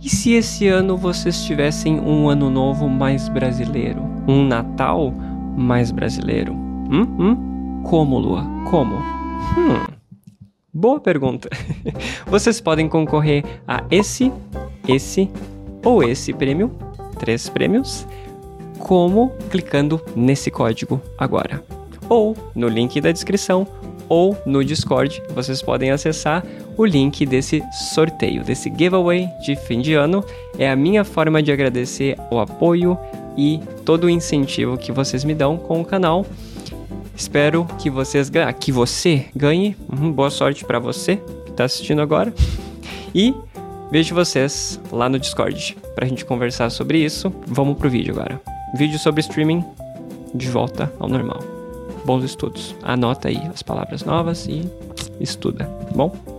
E se esse ano vocês tivessem um ano novo mais brasileiro? Um Natal mais brasileiro? Hum? Hum? Como, Lua? Como? Hum. Boa pergunta. Vocês podem concorrer a esse, esse ou esse prêmio, três prêmios, como clicando nesse código agora. Ou no link da descrição ou no Discord, vocês podem acessar o link desse sorteio, desse giveaway de fim de ano. É a minha forma de agradecer o apoio e todo o incentivo que vocês me dão com o canal. Espero que vocês ganhem, que você ganhe. Uhum, boa sorte para você que está assistindo agora. E vejo vocês lá no Discord para a gente conversar sobre isso. Vamos pro vídeo agora. Vídeo sobre streaming de volta ao normal. Bons estudos. Anota aí as palavras novas e estuda, tá bom?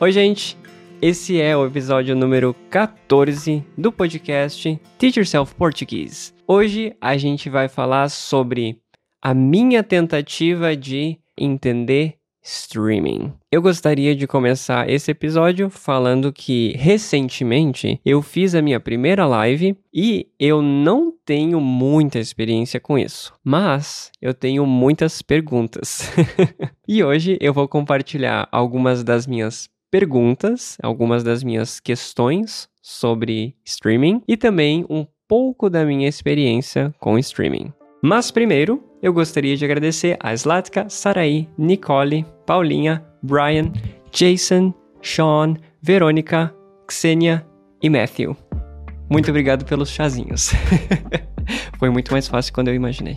Oi, gente. Esse é o episódio número 14 do podcast Teach Yourself Português. Hoje a gente vai falar sobre a minha tentativa de entender streaming. Eu gostaria de começar esse episódio falando que recentemente eu fiz a minha primeira live e eu não tenho muita experiência com isso, mas eu tenho muitas perguntas. e hoje eu vou compartilhar algumas das minhas perguntas, algumas das minhas questões sobre streaming e também um pouco da minha experiência com streaming. Mas primeiro, eu gostaria de agradecer a Slatka, Saraí, Nicole, Paulinha, Brian, Jason, Sean, Verônica, Xenia e Matthew. Muito obrigado pelos chazinhos. Foi muito mais fácil quando eu imaginei.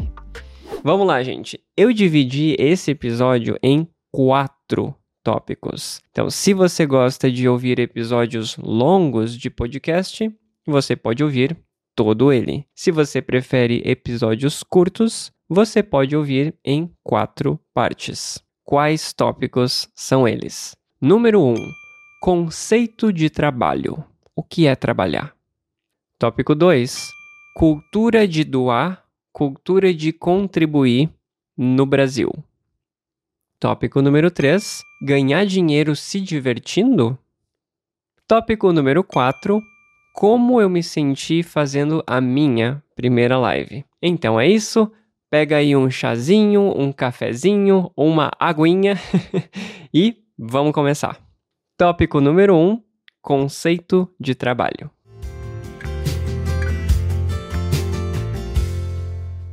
Vamos lá, gente. Eu dividi esse episódio em quatro tópicos. Então, se você gosta de ouvir episódios longos de podcast, você pode ouvir todo ele. Se você prefere episódios curtos, você pode ouvir em quatro partes. Quais tópicos são eles? Número 1. Um, conceito de trabalho. O que é trabalhar? Tópico 2. Cultura de doar, cultura de contribuir no Brasil. Tópico número 3: ganhar dinheiro se divertindo? Tópico número 4: como eu me senti fazendo a minha primeira live. Então é isso. Pega aí um chazinho, um cafezinho, uma aguinha e vamos começar. Tópico número 1: um, conceito de trabalho.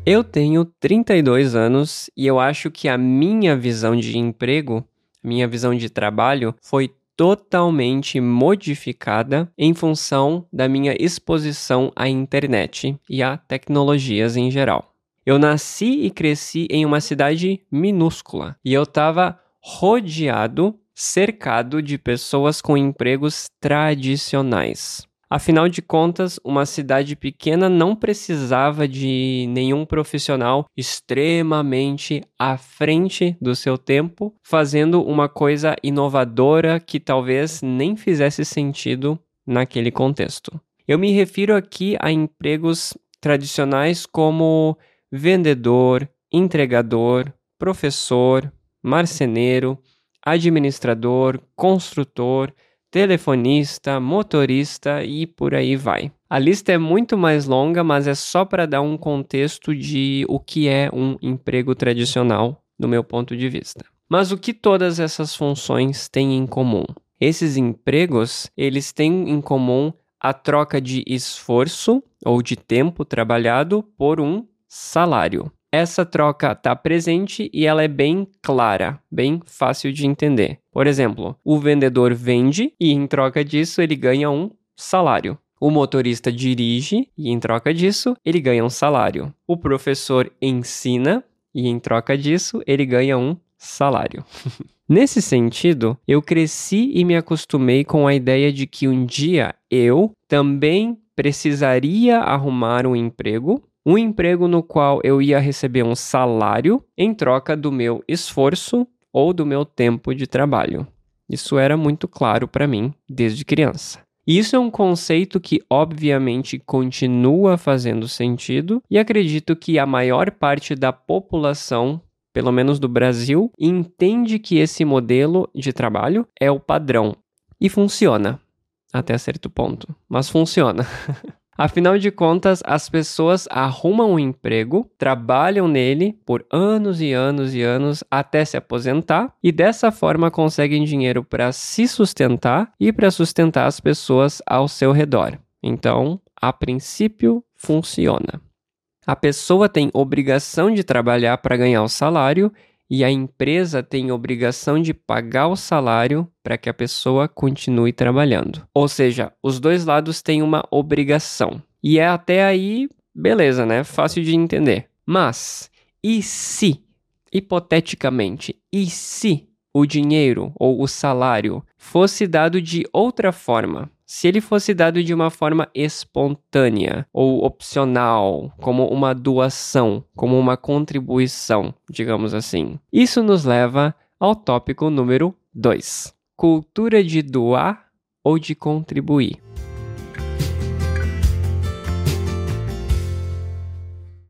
Eu tenho 32 anos e eu acho que a minha visão de emprego, minha visão de trabalho, foi totalmente modificada em função da minha exposição à internet e a tecnologias em geral. Eu nasci e cresci em uma cidade minúscula e eu estava rodeado, cercado de pessoas com empregos tradicionais. Afinal de contas, uma cidade pequena não precisava de nenhum profissional extremamente à frente do seu tempo, fazendo uma coisa inovadora que talvez nem fizesse sentido naquele contexto. Eu me refiro aqui a empregos tradicionais como vendedor, entregador, professor, marceneiro, administrador, construtor telefonista, motorista e por aí vai. A lista é muito mais longa, mas é só para dar um contexto de o que é um emprego tradicional, do meu ponto de vista. Mas o que todas essas funções têm em comum? Esses empregos, eles têm em comum a troca de esforço ou de tempo trabalhado por um salário essa troca está presente e ela é bem clara, bem fácil de entender. Por exemplo, o vendedor vende e em troca disso ele ganha um salário. O motorista dirige e em troca disso ele ganha um salário. O professor ensina e em troca disso ele ganha um salário. Nesse sentido, eu cresci e me acostumei com a ideia de que um dia eu também precisaria arrumar um emprego um emprego no qual eu ia receber um salário em troca do meu esforço ou do meu tempo de trabalho. Isso era muito claro para mim desde criança. Isso é um conceito que, obviamente, continua fazendo sentido, e acredito que a maior parte da população pelo menos do Brasil, entende que esse modelo de trabalho é o padrão. E funciona, até certo ponto, mas funciona. Afinal de contas, as pessoas arrumam um emprego, trabalham nele por anos e anos e anos até se aposentar e dessa forma conseguem dinheiro para se sustentar e para sustentar as pessoas ao seu redor. Então, a princípio, funciona. A pessoa tem obrigação de trabalhar para ganhar o salário e a empresa tem obrigação de pagar o salário para que a pessoa continue trabalhando. Ou seja, os dois lados têm uma obrigação. E é até aí, beleza, né? Fácil de entender. Mas, e se, hipoteticamente, e se o dinheiro ou o salário fosse dado de outra forma? Se ele fosse dado de uma forma espontânea ou opcional, como uma doação, como uma contribuição, digamos assim. Isso nos leva ao tópico número 2: cultura de doar ou de contribuir.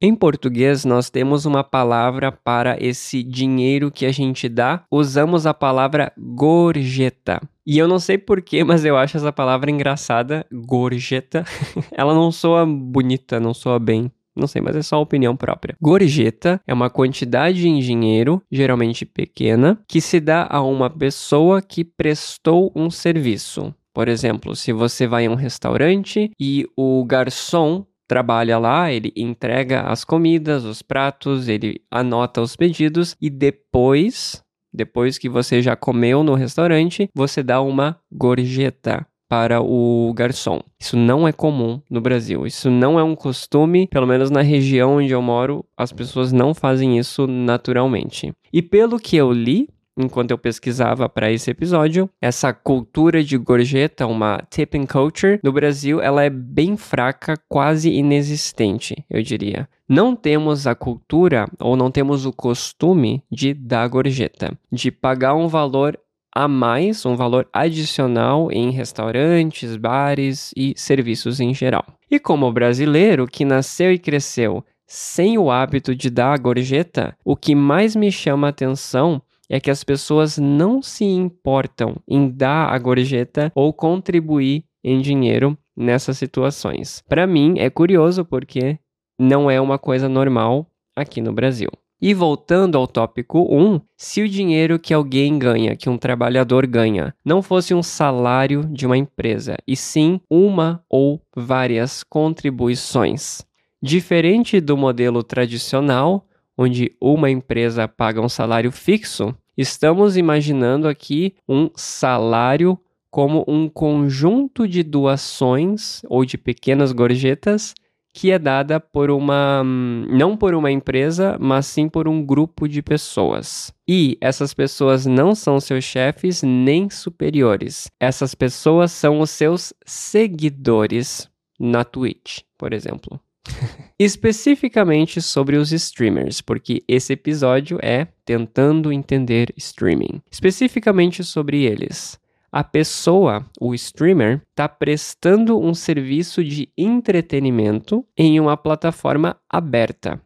Em português, nós temos uma palavra para esse dinheiro que a gente dá. Usamos a palavra gorjeta. E eu não sei porquê, mas eu acho essa palavra engraçada, gorjeta. Ela não soa bonita, não soa bem. Não sei, mas é só opinião própria. Gorjeta é uma quantidade em dinheiro, geralmente pequena, que se dá a uma pessoa que prestou um serviço. Por exemplo, se você vai a um restaurante e o garçom trabalha lá, ele entrega as comidas, os pratos, ele anota os pedidos e depois, depois que você já comeu no restaurante, você dá uma gorjeta para o garçom. Isso não é comum no Brasil. Isso não é um costume, pelo menos na região onde eu moro, as pessoas não fazem isso naturalmente. E pelo que eu li, enquanto eu pesquisava para esse episódio, essa cultura de gorjeta, uma tipping culture, no Brasil ela é bem fraca, quase inexistente, eu diria. Não temos a cultura ou não temos o costume de dar gorjeta, de pagar um valor a mais, um valor adicional em restaurantes, bares e serviços em geral. E como brasileiro que nasceu e cresceu sem o hábito de dar a gorjeta, o que mais me chama atenção é que as pessoas não se importam em dar a gorjeta ou contribuir em dinheiro nessas situações. Para mim é curioso porque não é uma coisa normal aqui no Brasil. E voltando ao tópico 1, se o dinheiro que alguém ganha, que um trabalhador ganha, não fosse um salário de uma empresa, e sim uma ou várias contribuições. Diferente do modelo tradicional, onde uma empresa paga um salário fixo, estamos imaginando aqui um salário como um conjunto de doações ou de pequenas gorjetas que é dada por uma não por uma empresa, mas sim por um grupo de pessoas. E essas pessoas não são seus chefes nem superiores. Essas pessoas são os seus seguidores na Twitch, por exemplo. Especificamente sobre os streamers, porque esse episódio é tentando entender streaming. Especificamente sobre eles. A pessoa, o streamer, está prestando um serviço de entretenimento em uma plataforma aberta.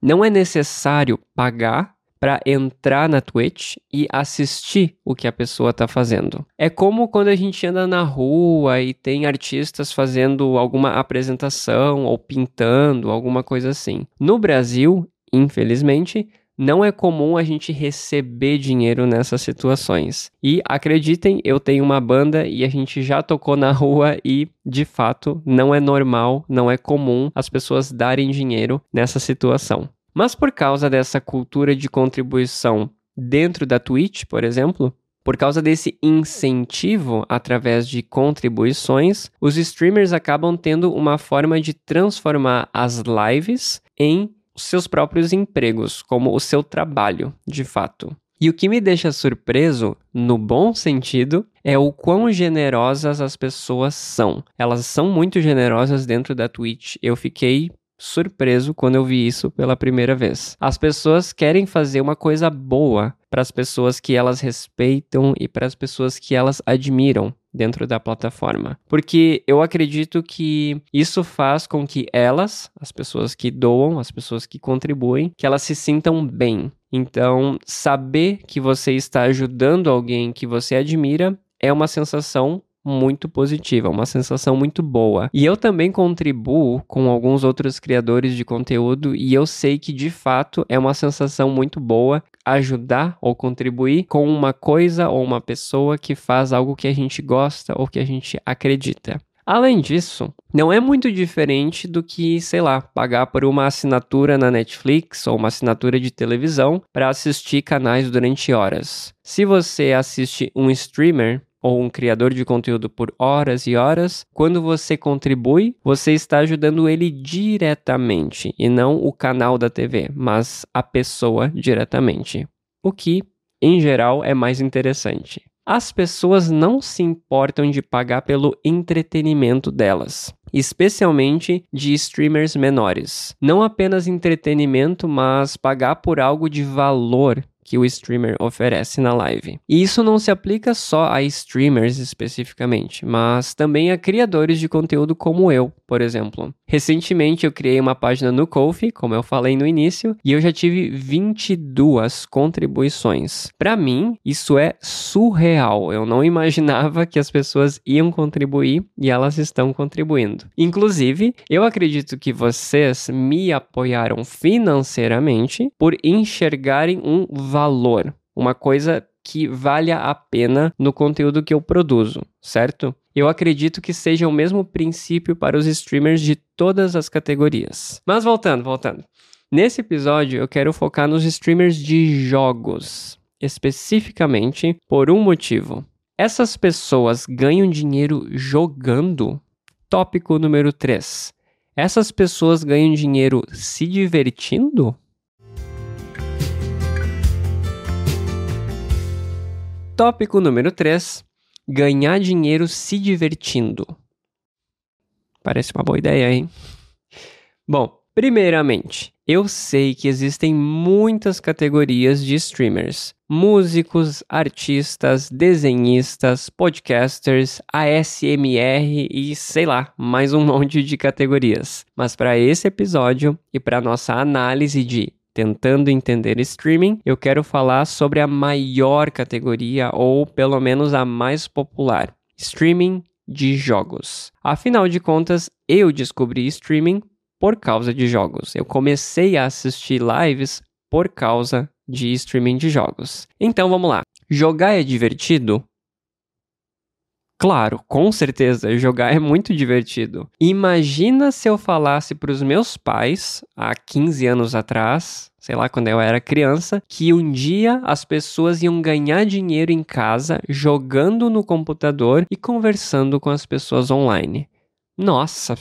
Não é necessário pagar para entrar na Twitch e assistir o que a pessoa está fazendo. É como quando a gente anda na rua e tem artistas fazendo alguma apresentação ou pintando, alguma coisa assim. No Brasil, infelizmente, não é comum a gente receber dinheiro nessas situações. E acreditem, eu tenho uma banda e a gente já tocou na rua e, de fato, não é normal, não é comum as pessoas darem dinheiro nessa situação. Mas por causa dessa cultura de contribuição dentro da Twitch, por exemplo, por causa desse incentivo através de contribuições, os streamers acabam tendo uma forma de transformar as lives em seus próprios empregos, como o seu trabalho, de fato. E o que me deixa surpreso, no bom sentido, é o quão generosas as pessoas são. Elas são muito generosas dentro da Twitch. Eu fiquei surpreso quando eu vi isso pela primeira vez. As pessoas querem fazer uma coisa boa para as pessoas que elas respeitam e para as pessoas que elas admiram. dentro da plataforma. Porque eu acredito que isso faz com que elas, as pessoas que doam, as pessoas que contribuem, que elas se sintam bem. Então, saber que você está ajudando alguém que você admira é uma sensação muito positiva, uma sensação muito boa. E eu também contribuo com alguns outros criadores de conteúdo e eu sei que de fato é uma sensação muito boa ajudar ou contribuir com uma coisa ou uma pessoa que faz algo que a gente gosta ou que a gente acredita. Além disso, não é muito diferente do que, sei lá, pagar por uma assinatura na Netflix ou uma assinatura de televisão para assistir canais durante horas. Se você assiste um streamer, ou um criador de conteúdo por horas e horas, quando você contribui, você está ajudando ele diretamente e não o canal da TV, mas a pessoa diretamente. O que, em geral, é mais interessante. As pessoas não se importam de pagar pelo entretenimento delas especialmente de streamers menores. Não apenas entretenimento, mas pagar por algo de valor que o streamer oferece na live. E isso não se aplica só a streamers especificamente, mas também a criadores de conteúdo como eu, por exemplo. Recentemente eu criei uma página no Ko-fi, como eu falei no início, e eu já tive 22 contribuições. Para mim, isso é surreal. Eu não imaginava que as pessoas iam contribuir e elas estão contribuindo. Inclusive, eu acredito que vocês me apoiaram financeiramente por enxergarem um valor uma coisa que valha a pena no conteúdo que eu produzo, certo? Eu acredito que seja o mesmo princípio para os streamers de todas as categorias. Mas voltando, voltando. Nesse episódio eu quero focar nos streamers de jogos, especificamente por um motivo. Essas pessoas ganham dinheiro jogando? Tópico número 3. Essas pessoas ganham dinheiro se divertindo? Tópico número 3: ganhar dinheiro se divertindo. Parece uma boa ideia, hein? Bom, primeiramente, eu sei que existem muitas categorias de streamers: músicos, artistas, desenhistas, podcasters, ASMR e sei lá, mais um monte de categorias. Mas para esse episódio e para nossa análise de tentando entender streaming, eu quero falar sobre a maior categoria ou pelo menos a mais popular: streaming de jogos. Afinal de contas, eu descobri streaming por causa de jogos. Eu comecei a assistir lives por causa de streaming de jogos. Então vamos lá. Jogar é divertido? Claro, com certeza, jogar é muito divertido. Imagina se eu falasse para os meus pais, há 15 anos atrás, sei lá, quando eu era criança, que um dia as pessoas iam ganhar dinheiro em casa jogando no computador e conversando com as pessoas online. Nossa,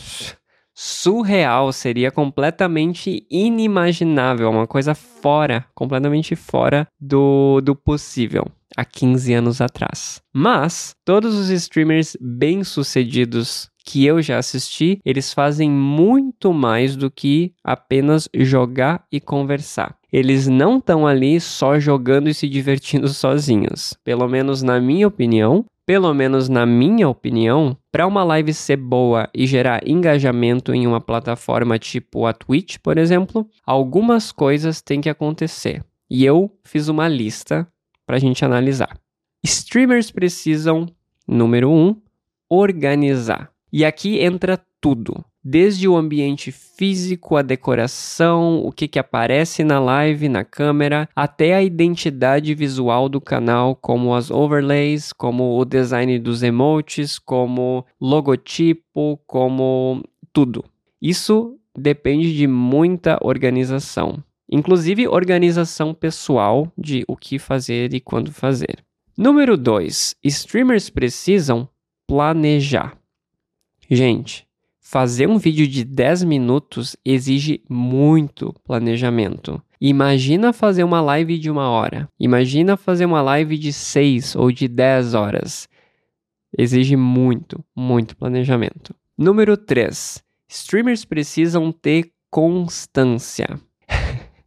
surreal, seria completamente inimaginável, uma coisa fora, completamente fora do, do possível há 15 anos atrás. Mas todos os streamers bem-sucedidos que eu já assisti, eles fazem muito mais do que apenas jogar e conversar. Eles não estão ali só jogando e se divertindo sozinhos. Pelo menos na minha opinião, pelo menos na minha opinião, para uma live ser boa e gerar engajamento em uma plataforma tipo a Twitch, por exemplo, algumas coisas têm que acontecer. E eu fiz uma lista para a gente analisar. Streamers precisam, número um, organizar. E aqui entra tudo desde o ambiente físico, a decoração, o que, que aparece na live, na câmera, até a identidade visual do canal, como as overlays, como o design dos emotes, como logotipo, como tudo. Isso depende de muita organização, inclusive organização pessoal de o que fazer e quando fazer. Número 2. Streamers precisam planejar. Gente, Fazer um vídeo de 10 minutos exige muito planejamento. Imagina fazer uma live de uma hora. Imagina fazer uma live de 6 ou de 10 horas. Exige muito, muito planejamento. Número 3. Streamers precisam ter constância.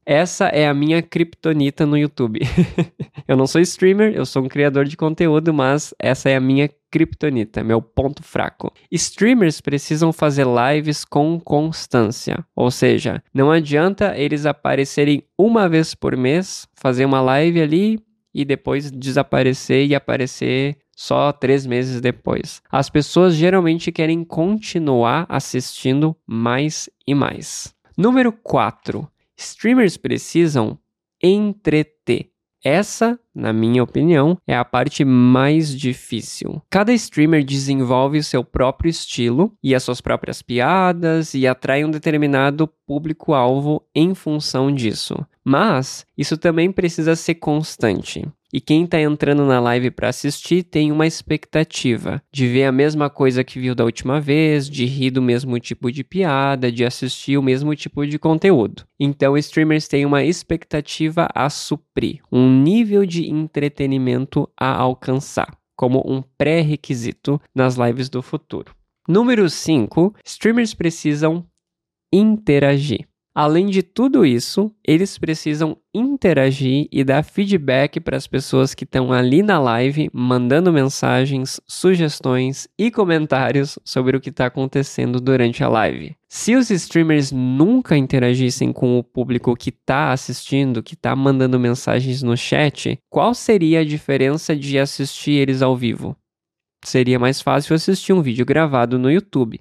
Essa é a minha criptonita no YouTube. eu não sou streamer, eu sou um criador de conteúdo, mas essa é a minha criptonita, meu ponto fraco. Streamers precisam fazer lives com constância, ou seja, não adianta eles aparecerem uma vez por mês, fazer uma live ali e depois desaparecer e aparecer só três meses depois. As pessoas geralmente querem continuar assistindo mais e mais. Número 4. Streamers precisam entreter. Essa, na minha opinião, é a parte mais difícil. Cada streamer desenvolve o seu próprio estilo e as suas próprias piadas e atrai um determinado público-alvo em função disso. Mas isso também precisa ser constante. E quem está entrando na live para assistir tem uma expectativa de ver a mesma coisa que viu da última vez, de rir do mesmo tipo de piada, de assistir o mesmo tipo de conteúdo. Então, streamers têm uma expectativa a suprir, um nível de entretenimento a alcançar, como um pré-requisito nas lives do futuro. Número 5, streamers precisam interagir. Além de tudo isso, eles precisam interagir e dar feedback para as pessoas que estão ali na live, mandando mensagens, sugestões e comentários sobre o que está acontecendo durante a live. Se os streamers nunca interagissem com o público que está assistindo, que está mandando mensagens no chat, qual seria a diferença de assistir eles ao vivo? Seria mais fácil assistir um vídeo gravado no YouTube.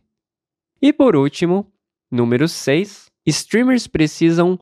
E por último, número 6 Streamers precisam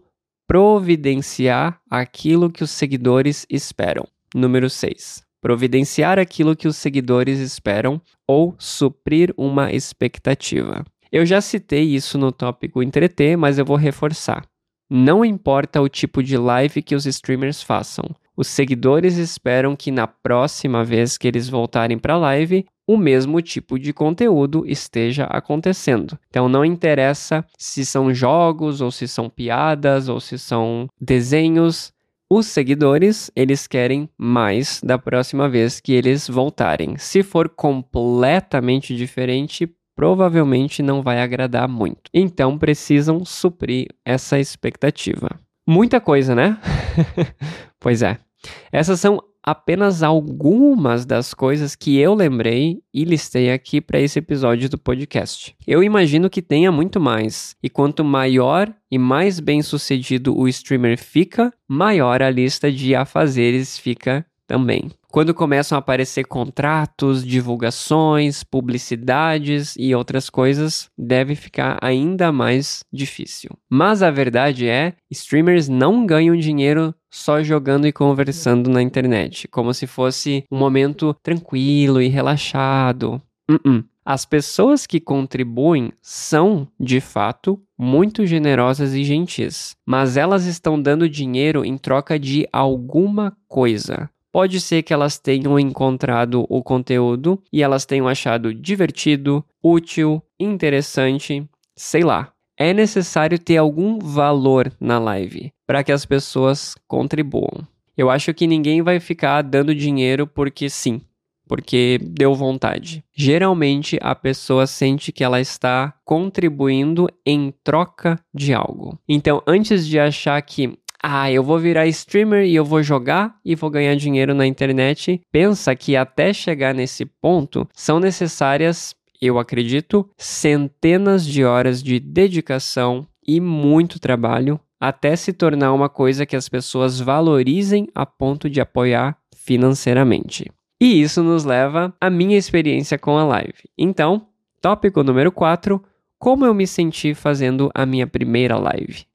providenciar aquilo que os seguidores esperam. Número 6. Providenciar aquilo que os seguidores esperam ou suprir uma expectativa. Eu já citei isso no tópico entreter, mas eu vou reforçar. Não importa o tipo de live que os streamers façam, os seguidores esperam que na próxima vez que eles voltarem para a live, o mesmo tipo de conteúdo esteja acontecendo. Então não interessa se são jogos ou se são piadas ou se são desenhos, os seguidores, eles querem mais da próxima vez que eles voltarem. Se for completamente diferente, provavelmente não vai agradar muito. Então precisam suprir essa expectativa. Muita coisa, né? pois é. Essas são apenas algumas das coisas que eu lembrei e listei aqui para esse episódio do podcast. Eu imagino que tenha muito mais, e quanto maior e mais bem sucedido o streamer fica, maior a lista de afazeres fica também. Quando começam a aparecer contratos, divulgações, publicidades e outras coisas, deve ficar ainda mais difícil. Mas a verdade é, streamers não ganham dinheiro só jogando e conversando na internet, como se fosse um momento tranquilo e relaxado. Uh -uh. As pessoas que contribuem são, de fato, muito generosas e gentis, mas elas estão dando dinheiro em troca de alguma coisa. Pode ser que elas tenham encontrado o conteúdo e elas tenham achado divertido, útil, interessante, sei lá. É necessário ter algum valor na live para que as pessoas contribuam. Eu acho que ninguém vai ficar dando dinheiro porque sim, porque deu vontade. Geralmente a pessoa sente que ela está contribuindo em troca de algo. Então, antes de achar que ah, eu vou virar streamer e eu vou jogar e vou ganhar dinheiro na internet. Pensa que até chegar nesse ponto são necessárias, eu acredito, centenas de horas de dedicação e muito trabalho até se tornar uma coisa que as pessoas valorizem a ponto de apoiar financeiramente. E isso nos leva à minha experiência com a live. Então, tópico número 4: como eu me senti fazendo a minha primeira live.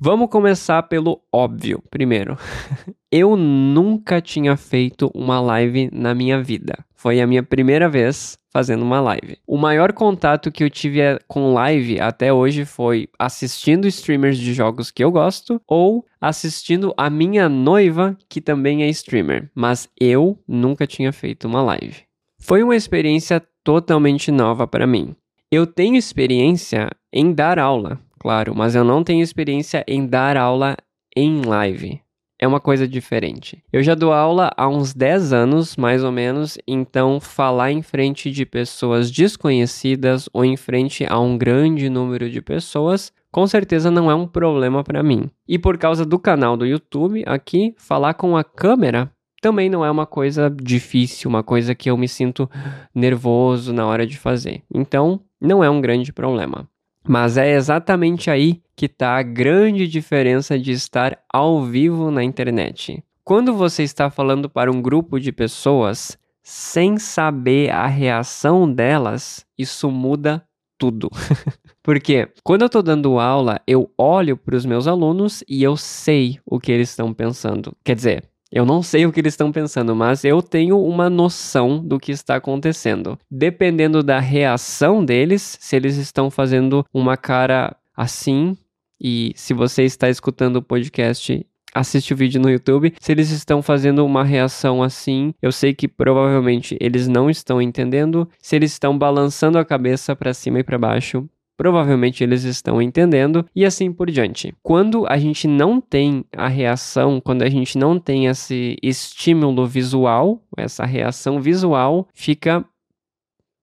Vamos começar pelo óbvio primeiro. Eu nunca tinha feito uma live na minha vida. Foi a minha primeira vez fazendo uma live. O maior contato que eu tive com live até hoje foi assistindo streamers de jogos que eu gosto ou assistindo a minha noiva, que também é streamer, mas eu nunca tinha feito uma live. Foi uma experiência totalmente nova para mim. Eu tenho experiência em dar aula, claro, mas eu não tenho experiência em dar aula em live. É uma coisa diferente. Eu já dou aula há uns 10 anos, mais ou menos, então falar em frente de pessoas desconhecidas ou em frente a um grande número de pessoas com certeza não é um problema para mim. E por causa do canal do YouTube aqui, falar com a câmera também não é uma coisa difícil, uma coisa que eu me sinto nervoso na hora de fazer. Então, não é um grande problema. Mas é exatamente aí que está a grande diferença de estar ao vivo na internet. Quando você está falando para um grupo de pessoas sem saber a reação delas, isso muda tudo. Porque quando eu estou dando aula, eu olho para os meus alunos e eu sei o que eles estão pensando. Quer dizer, eu não sei o que eles estão pensando, mas eu tenho uma noção do que está acontecendo. Dependendo da reação deles, se eles estão fazendo uma cara assim, e se você está escutando o podcast, assiste o vídeo no YouTube. Se eles estão fazendo uma reação assim, eu sei que provavelmente eles não estão entendendo. Se eles estão balançando a cabeça para cima e para baixo, provavelmente eles estão entendendo e assim por diante. Quando a gente não tem a reação, quando a gente não tem esse estímulo visual, essa reação visual, fica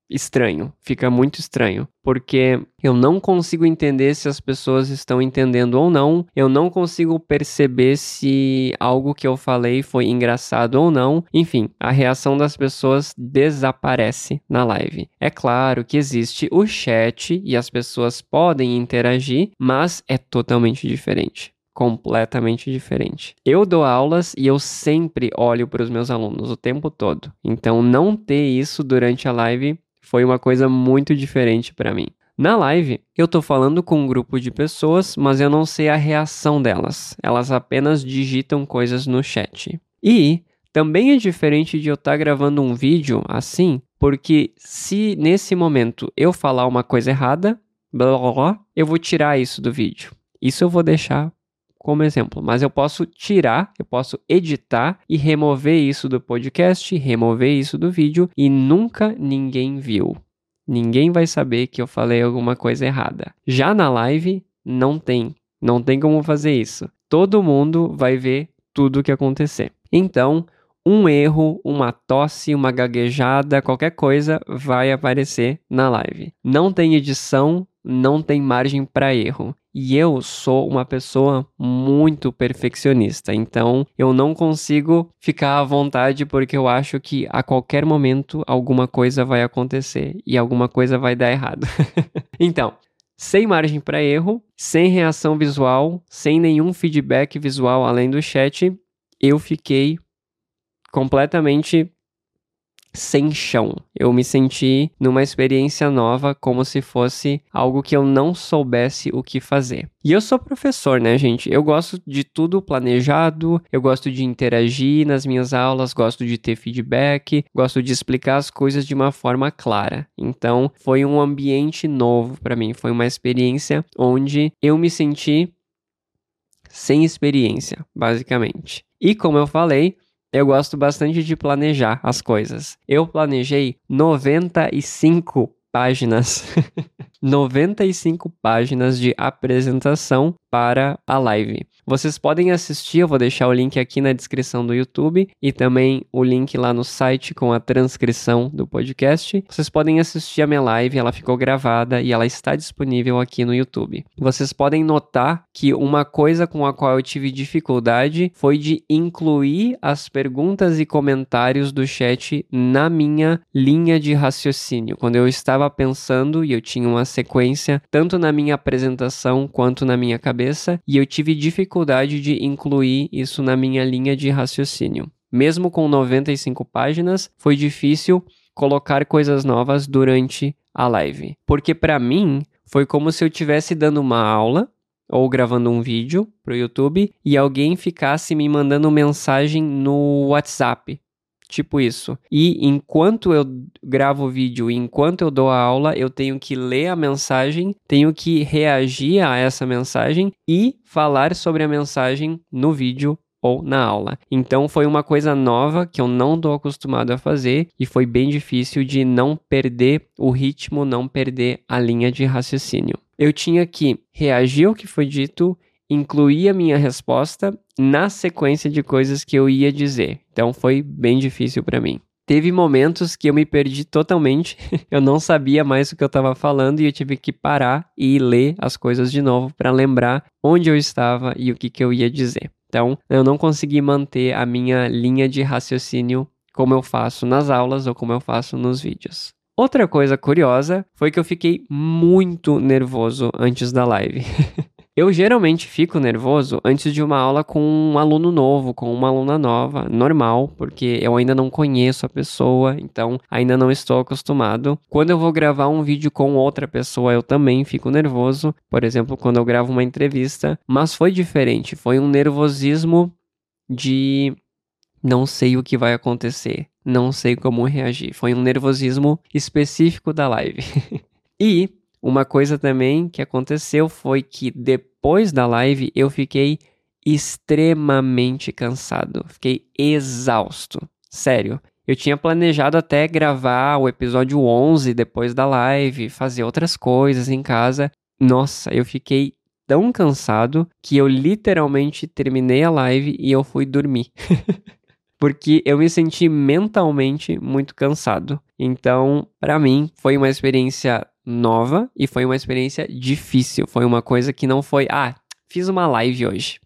estranho, fica muito estranho, porque eu não consigo entender se as pessoas estão entendendo ou não, eu não consigo perceber se algo que eu falei foi engraçado ou não, enfim, a reação das pessoas desaparece na live. É claro que existe o chat e as pessoas podem interagir, mas é totalmente diferente completamente diferente. Eu dou aulas e eu sempre olho para os meus alunos o tempo todo. Então, não ter isso durante a live foi uma coisa muito diferente para mim. Na live, eu tô falando com um grupo de pessoas, mas eu não sei a reação delas. Elas apenas digitam coisas no chat. E também é diferente de eu estar tá gravando um vídeo assim, porque se nesse momento eu falar uma coisa errada, blá, blá, blá, eu vou tirar isso do vídeo. Isso eu vou deixar como exemplo, mas eu posso tirar, eu posso editar e remover isso do podcast, remover isso do vídeo e nunca ninguém viu. Ninguém vai saber que eu falei alguma coisa errada. Já na live, não tem. Não tem como fazer isso. Todo mundo vai ver tudo o que acontecer. Então, um erro, uma tosse, uma gaguejada, qualquer coisa vai aparecer na live. Não tem edição, não tem margem para erro. E eu sou uma pessoa muito perfeccionista, então eu não consigo ficar à vontade porque eu acho que a qualquer momento alguma coisa vai acontecer e alguma coisa vai dar errado. então, sem margem para erro, sem reação visual, sem nenhum feedback visual além do chat, eu fiquei completamente sem chão. Eu me senti numa experiência nova, como se fosse algo que eu não soubesse o que fazer. E eu sou professor, né, gente? Eu gosto de tudo planejado, eu gosto de interagir nas minhas aulas, gosto de ter feedback, gosto de explicar as coisas de uma forma clara. Então, foi um ambiente novo para mim, foi uma experiência onde eu me senti sem experiência, basicamente. E como eu falei, eu gosto bastante de planejar as coisas. Eu planejei 95 páginas. 95 páginas de apresentação para a live. Vocês podem assistir, eu vou deixar o link aqui na descrição do YouTube e também o link lá no site com a transcrição do podcast. Vocês podem assistir a minha live, ela ficou gravada e ela está disponível aqui no YouTube. Vocês podem notar que uma coisa com a qual eu tive dificuldade foi de incluir as perguntas e comentários do chat na minha linha de raciocínio. Quando eu estava pensando e eu tinha uma sequência tanto na minha apresentação quanto na minha cabeça e eu tive dificuldade de incluir isso na minha linha de raciocínio. Mesmo com 95 páginas, foi difícil colocar coisas novas durante a live, porque para mim foi como se eu estivesse dando uma aula ou gravando um vídeo para o YouTube e alguém ficasse me mandando mensagem no WhatsApp Tipo isso. E enquanto eu gravo o vídeo, enquanto eu dou a aula, eu tenho que ler a mensagem, tenho que reagir a essa mensagem e falar sobre a mensagem no vídeo ou na aula. Então foi uma coisa nova que eu não estou acostumado a fazer e foi bem difícil de não perder o ritmo, não perder a linha de raciocínio. Eu tinha que reagir ao que foi dito incluir a minha resposta na sequência de coisas que eu ia dizer. Então foi bem difícil para mim. Teve momentos que eu me perdi totalmente, eu não sabia mais o que eu estava falando e eu tive que parar e ler as coisas de novo para lembrar onde eu estava e o que, que eu ia dizer. Então, eu não consegui manter a minha linha de raciocínio como eu faço nas aulas ou como eu faço nos vídeos. Outra coisa curiosa foi que eu fiquei muito nervoso antes da live. Eu geralmente fico nervoso antes de uma aula com um aluno novo, com uma aluna nova, normal, porque eu ainda não conheço a pessoa, então ainda não estou acostumado. Quando eu vou gravar um vídeo com outra pessoa, eu também fico nervoso, por exemplo, quando eu gravo uma entrevista, mas foi diferente, foi um nervosismo de não sei o que vai acontecer, não sei como reagir. Foi um nervosismo específico da live. e uma coisa também que aconteceu foi que depois da live eu fiquei extremamente cansado, fiquei exausto. Sério. Eu tinha planejado até gravar o episódio 11 depois da live, fazer outras coisas em casa. Nossa, eu fiquei tão cansado que eu literalmente terminei a live e eu fui dormir. Porque eu me senti mentalmente muito cansado. Então, para mim, foi uma experiência nova e foi uma experiência difícil. Foi uma coisa que não foi, ah, fiz uma live hoje.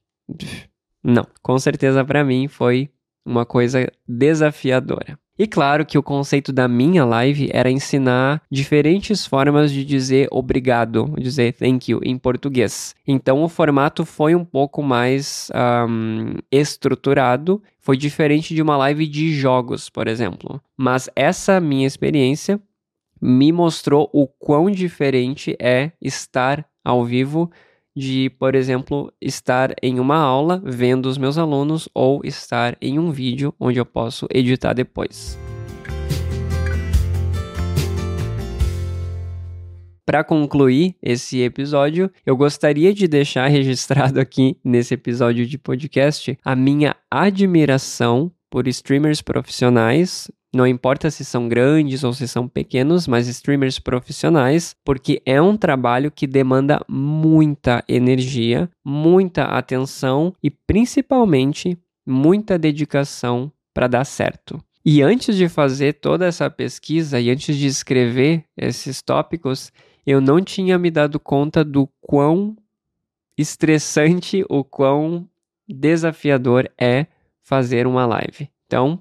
Não, com certeza para mim foi uma coisa desafiadora. E claro que o conceito da minha live era ensinar diferentes formas de dizer obrigado, dizer thank you em português. Então o formato foi um pouco mais um, estruturado, foi diferente de uma live de jogos, por exemplo. Mas essa minha experiência me mostrou o quão diferente é estar ao vivo de, por exemplo, estar em uma aula vendo os meus alunos ou estar em um vídeo onde eu posso editar depois. Para concluir esse episódio, eu gostaria de deixar registrado aqui nesse episódio de podcast a minha admiração por streamers profissionais, não importa se são grandes ou se são pequenos, mas streamers profissionais, porque é um trabalho que demanda muita energia, muita atenção e principalmente muita dedicação para dar certo. E antes de fazer toda essa pesquisa e antes de escrever esses tópicos, eu não tinha me dado conta do quão estressante, o quão desafiador é fazer uma live. Então,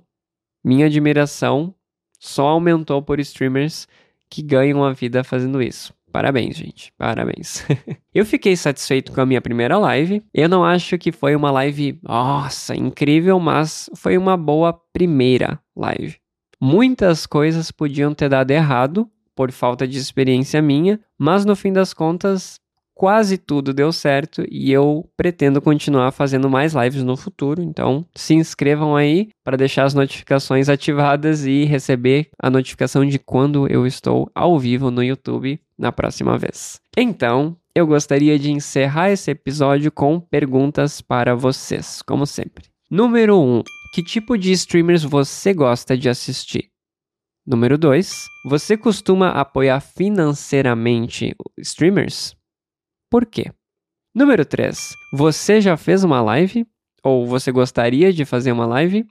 minha admiração só aumentou por streamers que ganham a vida fazendo isso. Parabéns, gente. Parabéns. eu fiquei satisfeito com a minha primeira live. Eu não acho que foi uma live, nossa, incrível, mas foi uma boa primeira live. Muitas coisas podiam ter dado errado por falta de experiência minha, mas no fim das contas quase tudo deu certo e eu pretendo continuar fazendo mais lives no futuro. Então, se inscrevam aí para deixar as notificações ativadas e receber a notificação de quando eu estou ao vivo no YouTube na próxima vez. Então, eu gostaria de encerrar esse episódio com perguntas para vocês, como sempre. Número 1. Um, que tipo de streamers você gosta de assistir? Número 2. Você costuma apoiar financeiramente streamers? Por quê? Número 3. Você já fez uma live? Ou você gostaria de fazer uma live?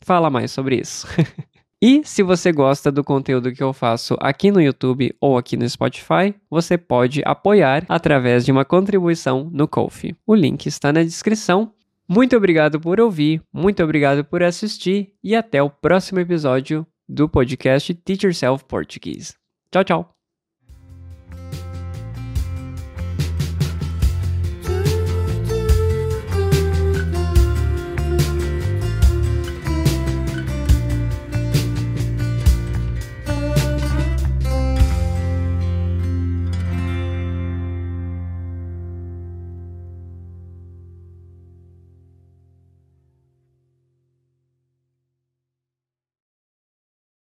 Fala mais sobre isso. e se você gosta do conteúdo que eu faço aqui no YouTube ou aqui no Spotify, você pode apoiar através de uma contribuição no Ko-fi. O link está na descrição. Muito obrigado por ouvir, muito obrigado por assistir e até o próximo episódio do podcast Teach Yourself Portuguese. Tchau, tchau!